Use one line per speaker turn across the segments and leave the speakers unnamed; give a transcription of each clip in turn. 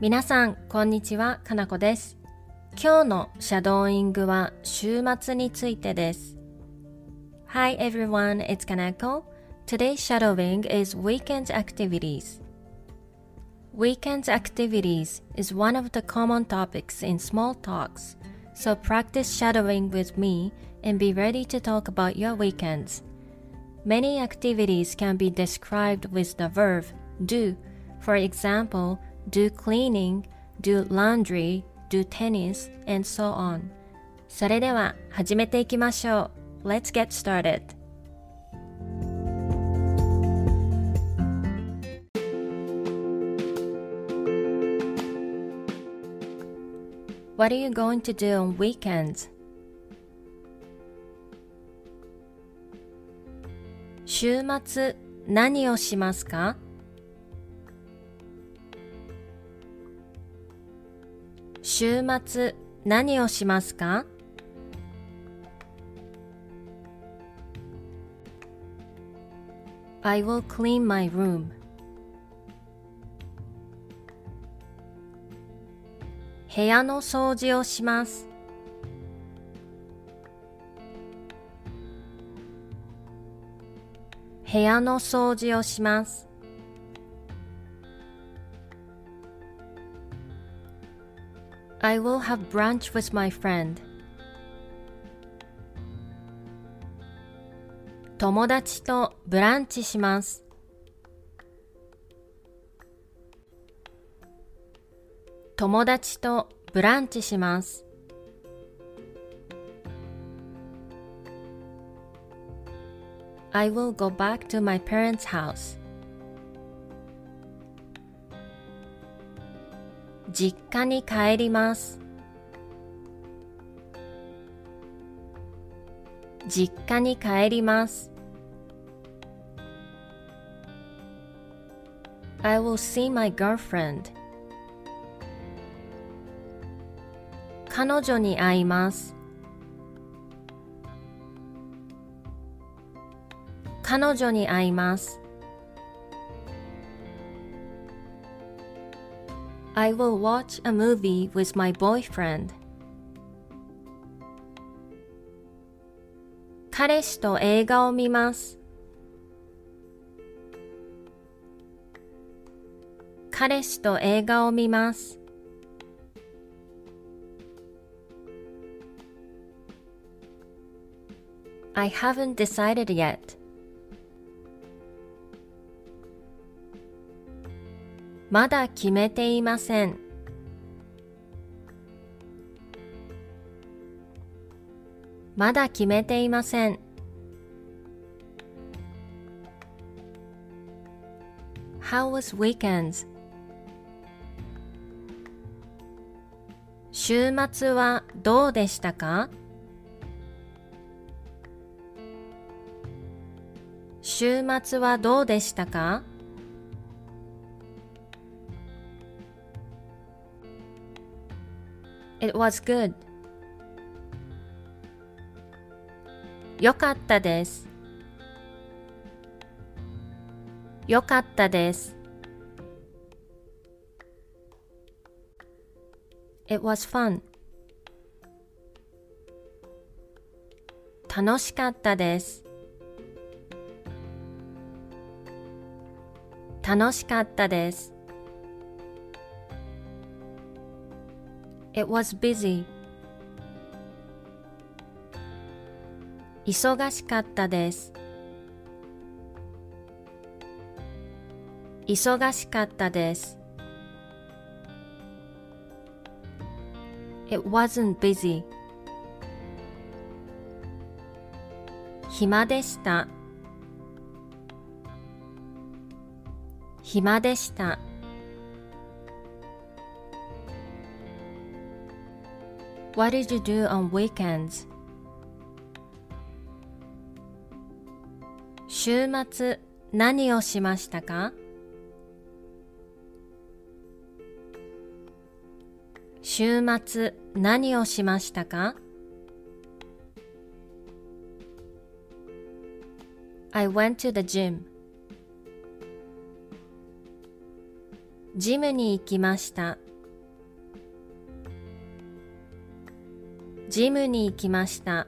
皆さん、こんにちは、かなこです。今日のシャドーイングは週末についてです。Hi everyone, it's Kanako. Today's shadowing is weekend activities. Weekend activities is one of the common topics in small talks, so practice shadowing with me and be ready to talk about your weekends. Many activities can be described with the verb do. For example, do cleaning, do laundry, do tennis, and so on. それでは始めていきましょう。Let's get started. What are you going to do on weekends? 週末何をしますか週末何をしますか？I will clean my room. 部屋の掃除をします。部屋の掃除をします。I will have brunch with my friend. 友達とブランチします。友達とブランチします。I will go back to my parents' house. 実家に帰ります。実家に帰ります。I will see my girlfriend. 彼女に会います。彼女に会います。I will watch a movie with my boyfriend. 彼氏と映画を見ます。彼氏と映画を見ます。I haven't decided yet. まだ決めていません。まだ決めていません。How was weekends? 週末はどうでしたか？週末はどうでしたか？It was good. よかったです。よかったです。It was fun. 楽しかったです。楽しかったです。It was busy. 忙しかったです。忙しかったです。It wasn't busy. 暇でした。暇でした。What did you do on weekends? 週末何をしましたか週末何をしましたか I went to the gym. ジムに行きました。ジムに行きました。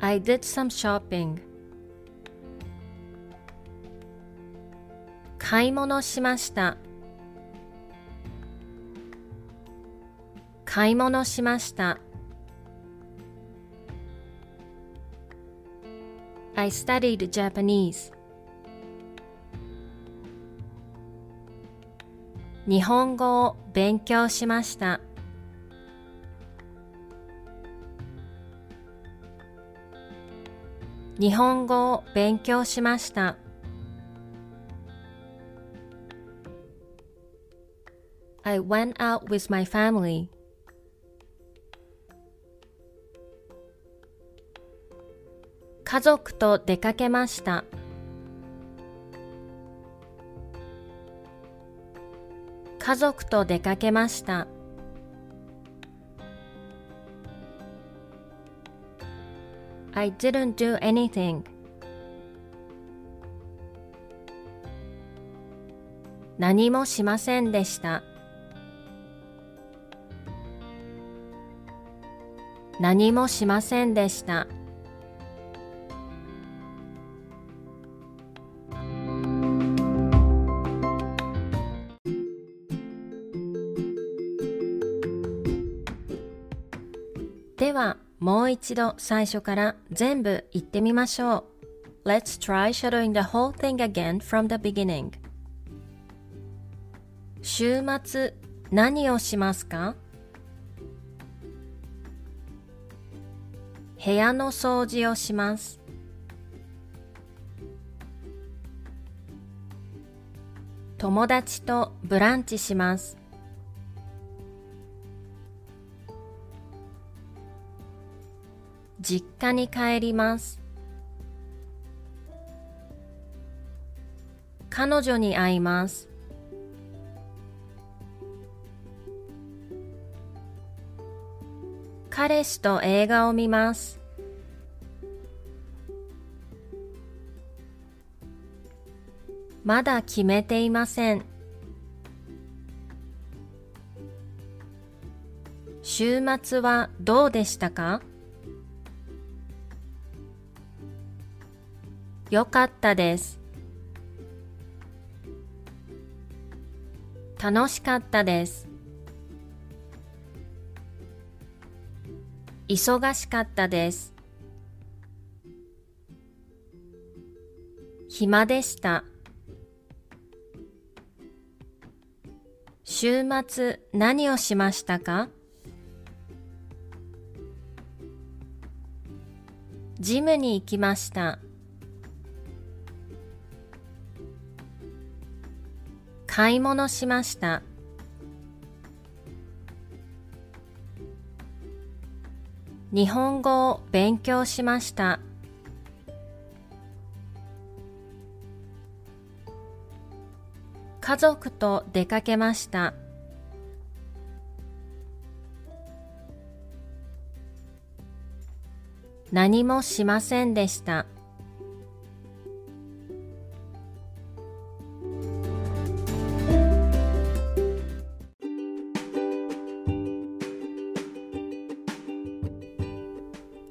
I did some shopping. 買い物しました。買い物しました。I studied Japanese. 日本語を勉強しました。日本語を勉強しました。I went out with my family. 家族と出かけました。家族と出かけました。I didn't do anything. 何もしませんでした。何もしませんでした。では、もう一度最初から全部言ってみましょう。Let's try shadowing the whole thing again from the beginning. 週末何をしますか部屋の掃除をします。友達とブランチします。実家に帰ります。彼女に会います。彼氏と映画を見ます。まだ決めていません。週末はどうでしたか？よかったです。楽しかったです。忙しかったです。暇でした。週末何をしましたか？ジムに行きました。買い物しました。日本語を勉強しました。家族と出かけました。何もしませんでした。